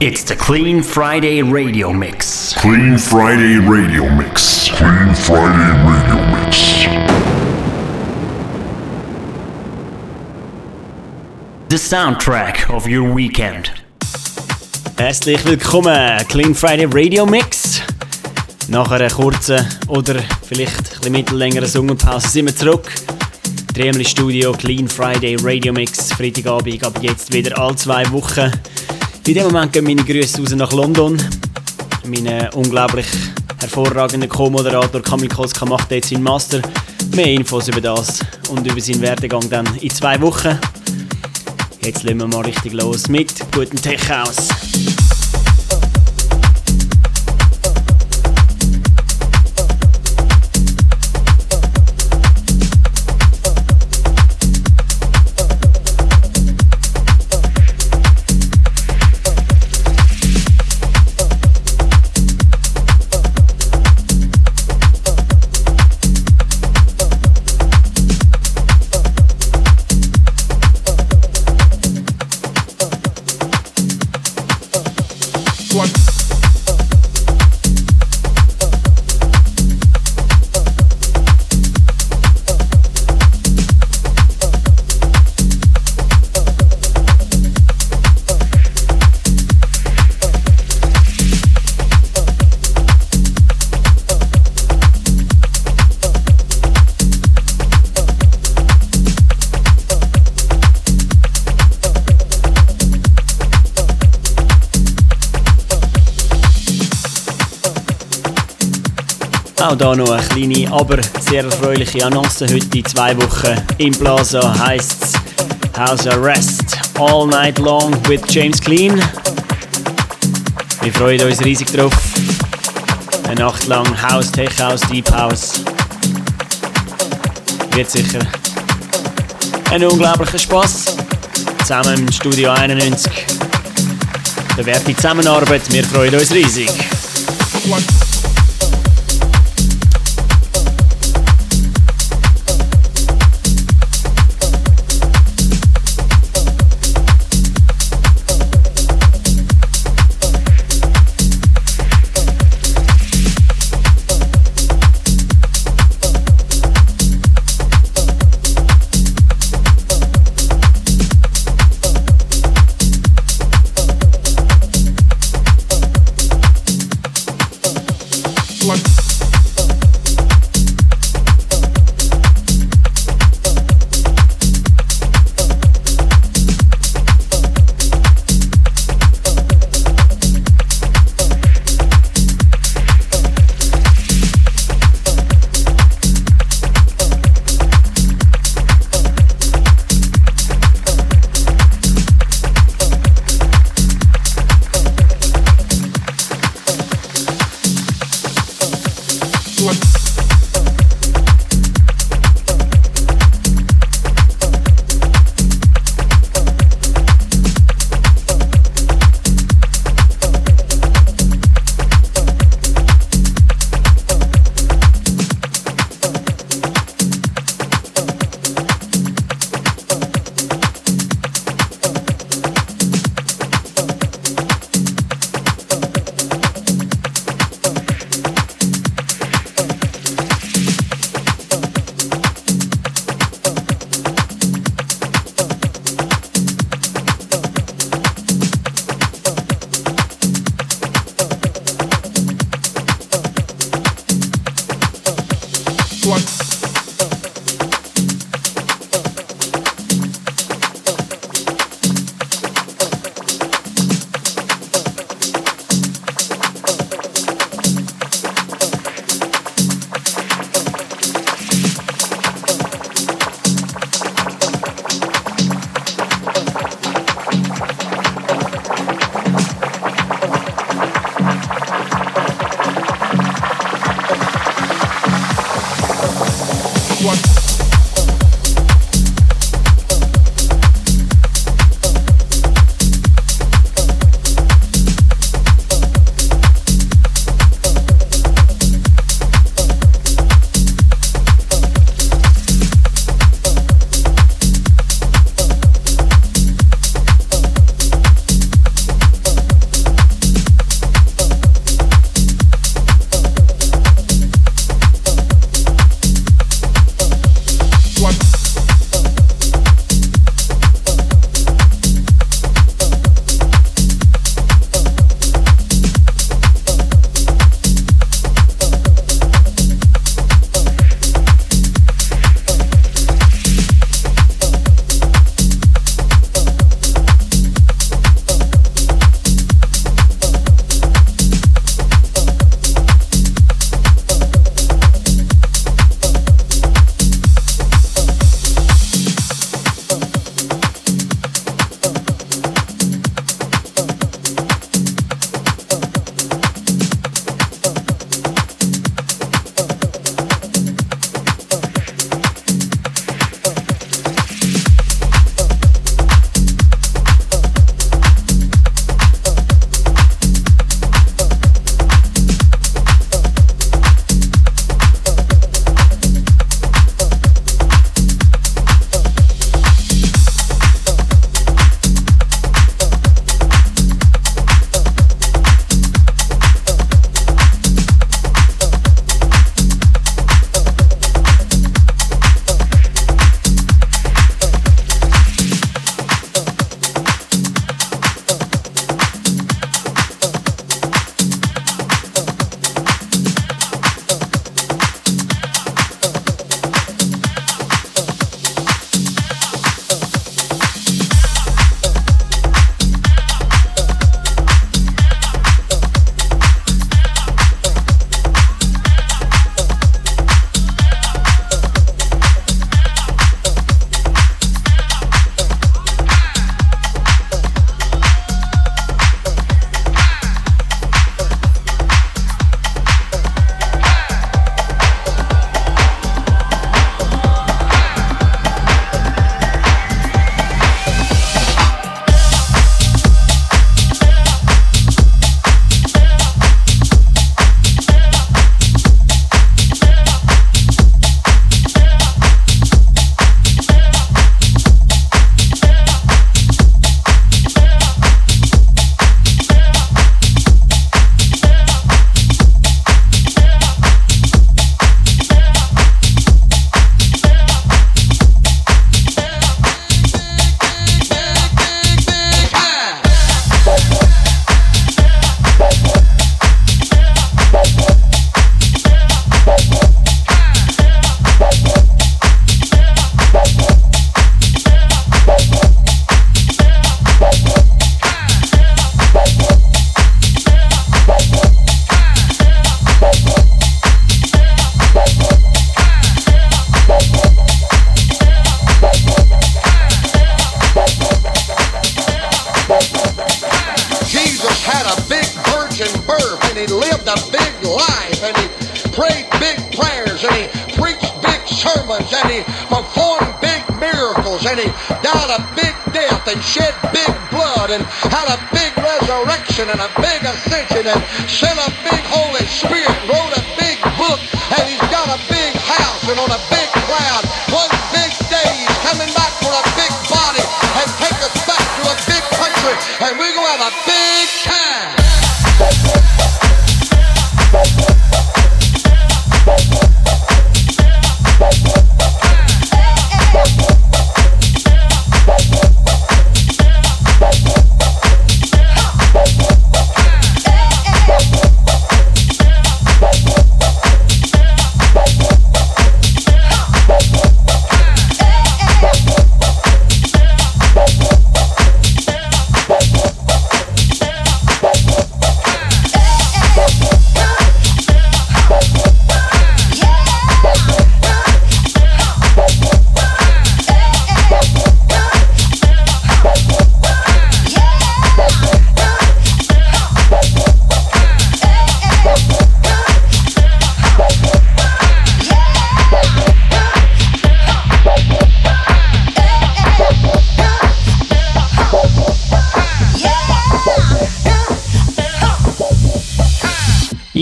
It's the Clean Friday Radio Mix. Clean Friday Radio Mix. Clean Friday Radio Mix. The soundtrack of your weekend. Herzlich willkommen, Clean Friday Radio Mix. Nach einer kurzen oder vielleicht ein bisschen mittellängeren Sommerpause sind wir zurück. Drehen wir Studio Clean Friday Radio Mix, Freitagabend, aber jetzt wieder alle zwei Wochen. In dem Moment gehen meine Grüße raus nach London. Mein unglaublich hervorragender Co-Moderator Kamil Koska macht jetzt seinen Master. Mehr Infos über das und über seinen Werdegang dann in zwei Wochen. Jetzt legen wir mal richtig los mit guten Tech aus. Auch hier noch eine kleine, aber sehr erfreuliche Annonce. Heute in zwei Wochen im Plaza heisst es House Arrest All Night Long with James Clean. Wir freuen uns riesig drauf. Eine Nacht lang House, Tech House, Deep House. Wird sicher ein unglaublicher Spaß. Zusammen im Studio 91. Bewährte Zusammenarbeit, wir freuen uns riesig. one. blood and had a big resurrection and a big ascension and sent a big Holy Spirit, wrote a big book, and he's got a big house and on a big cloud. One big day he's coming back for a big body and take us back to a big country and we're going to have a big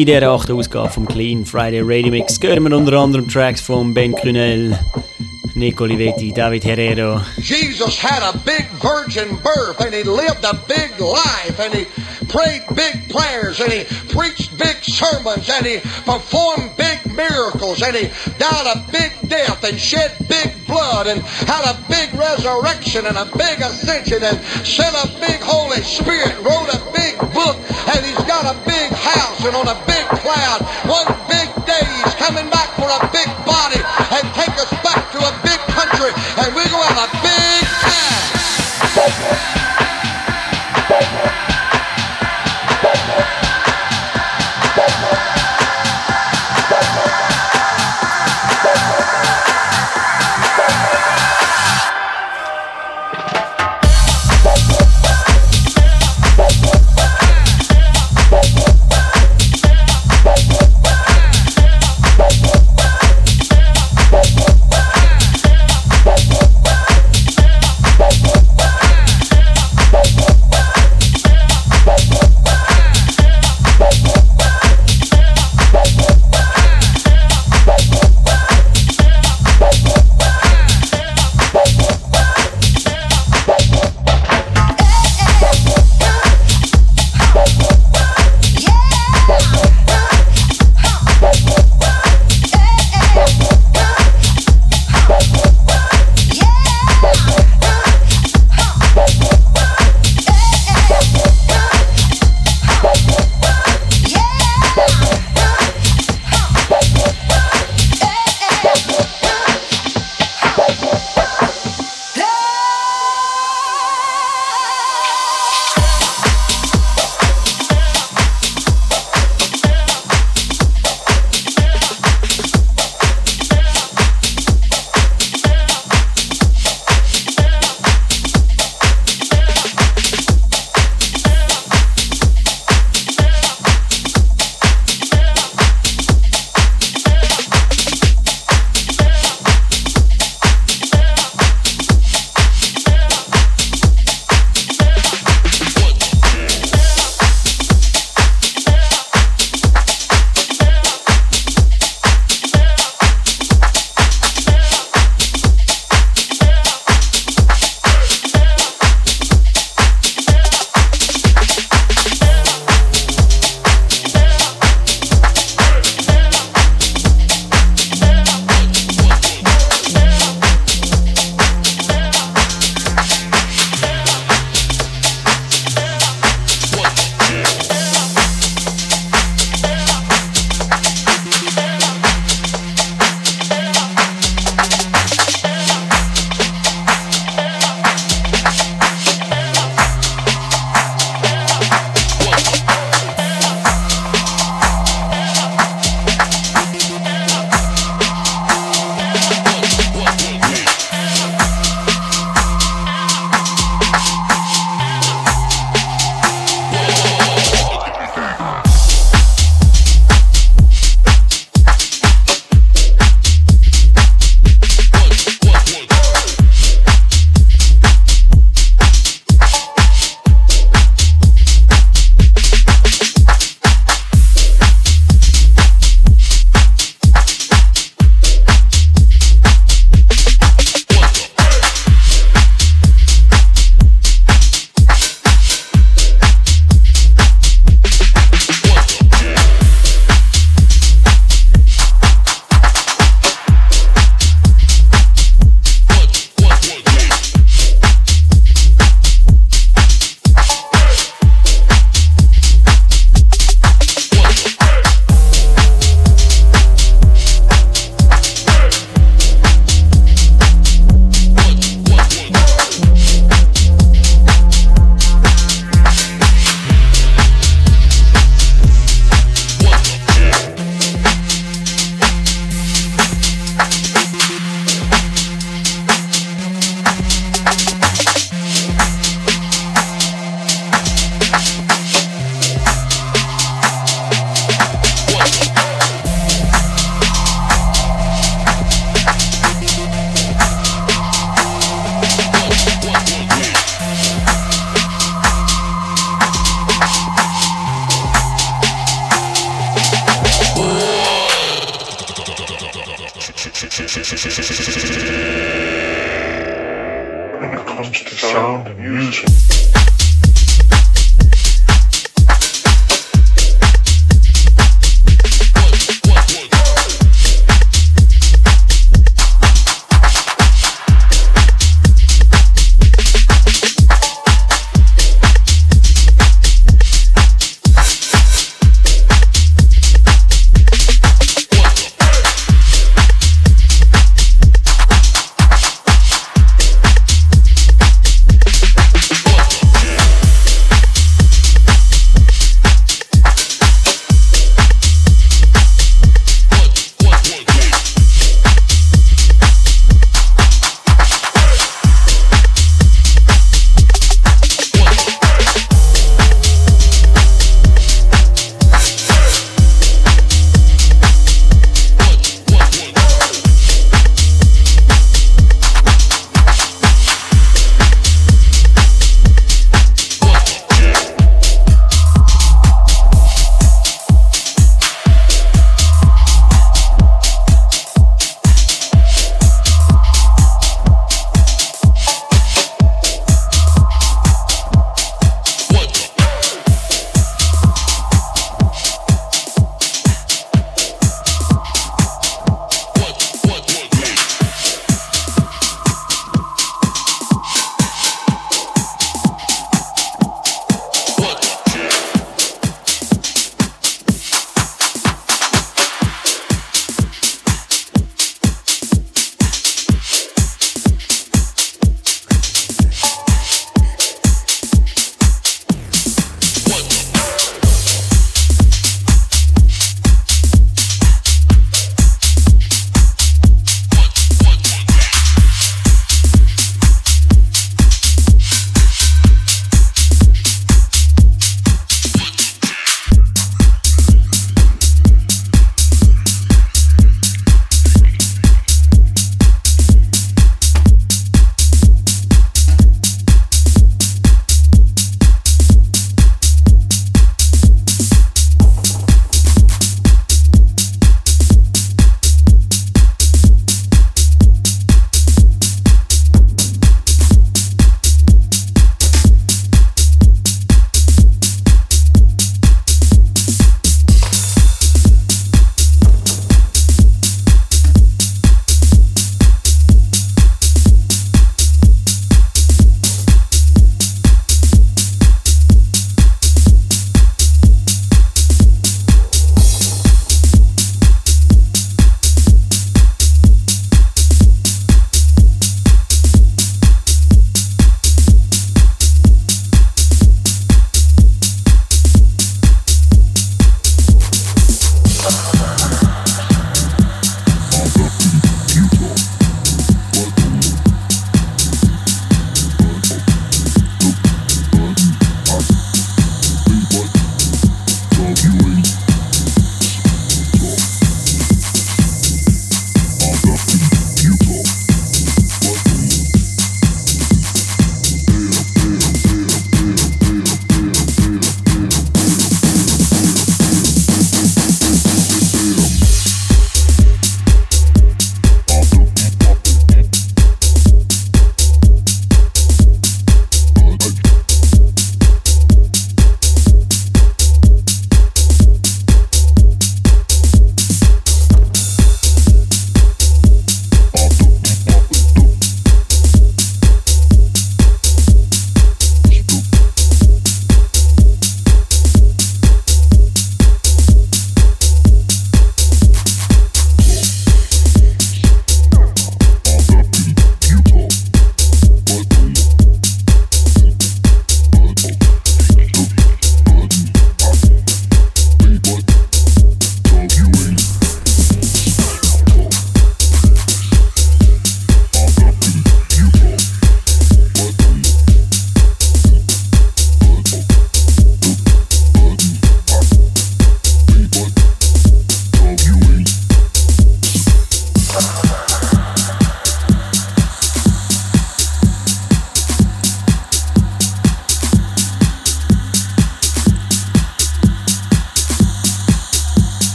in dieser achten Ausgabe vom Clean Friday Radio Mix hören wir unter anderem Tracks von Ben Cunel, Nick Olivetti, David Herrero. Jesus had a big virgin birth and he lived a big life and he prayed big prayers and he preached big sermons and he performed big miracles and he died a big death and shed big blood and had a big resurrection and a big ascension and sent a big Holy Spirit, wrote a big book and he's got a big house and on a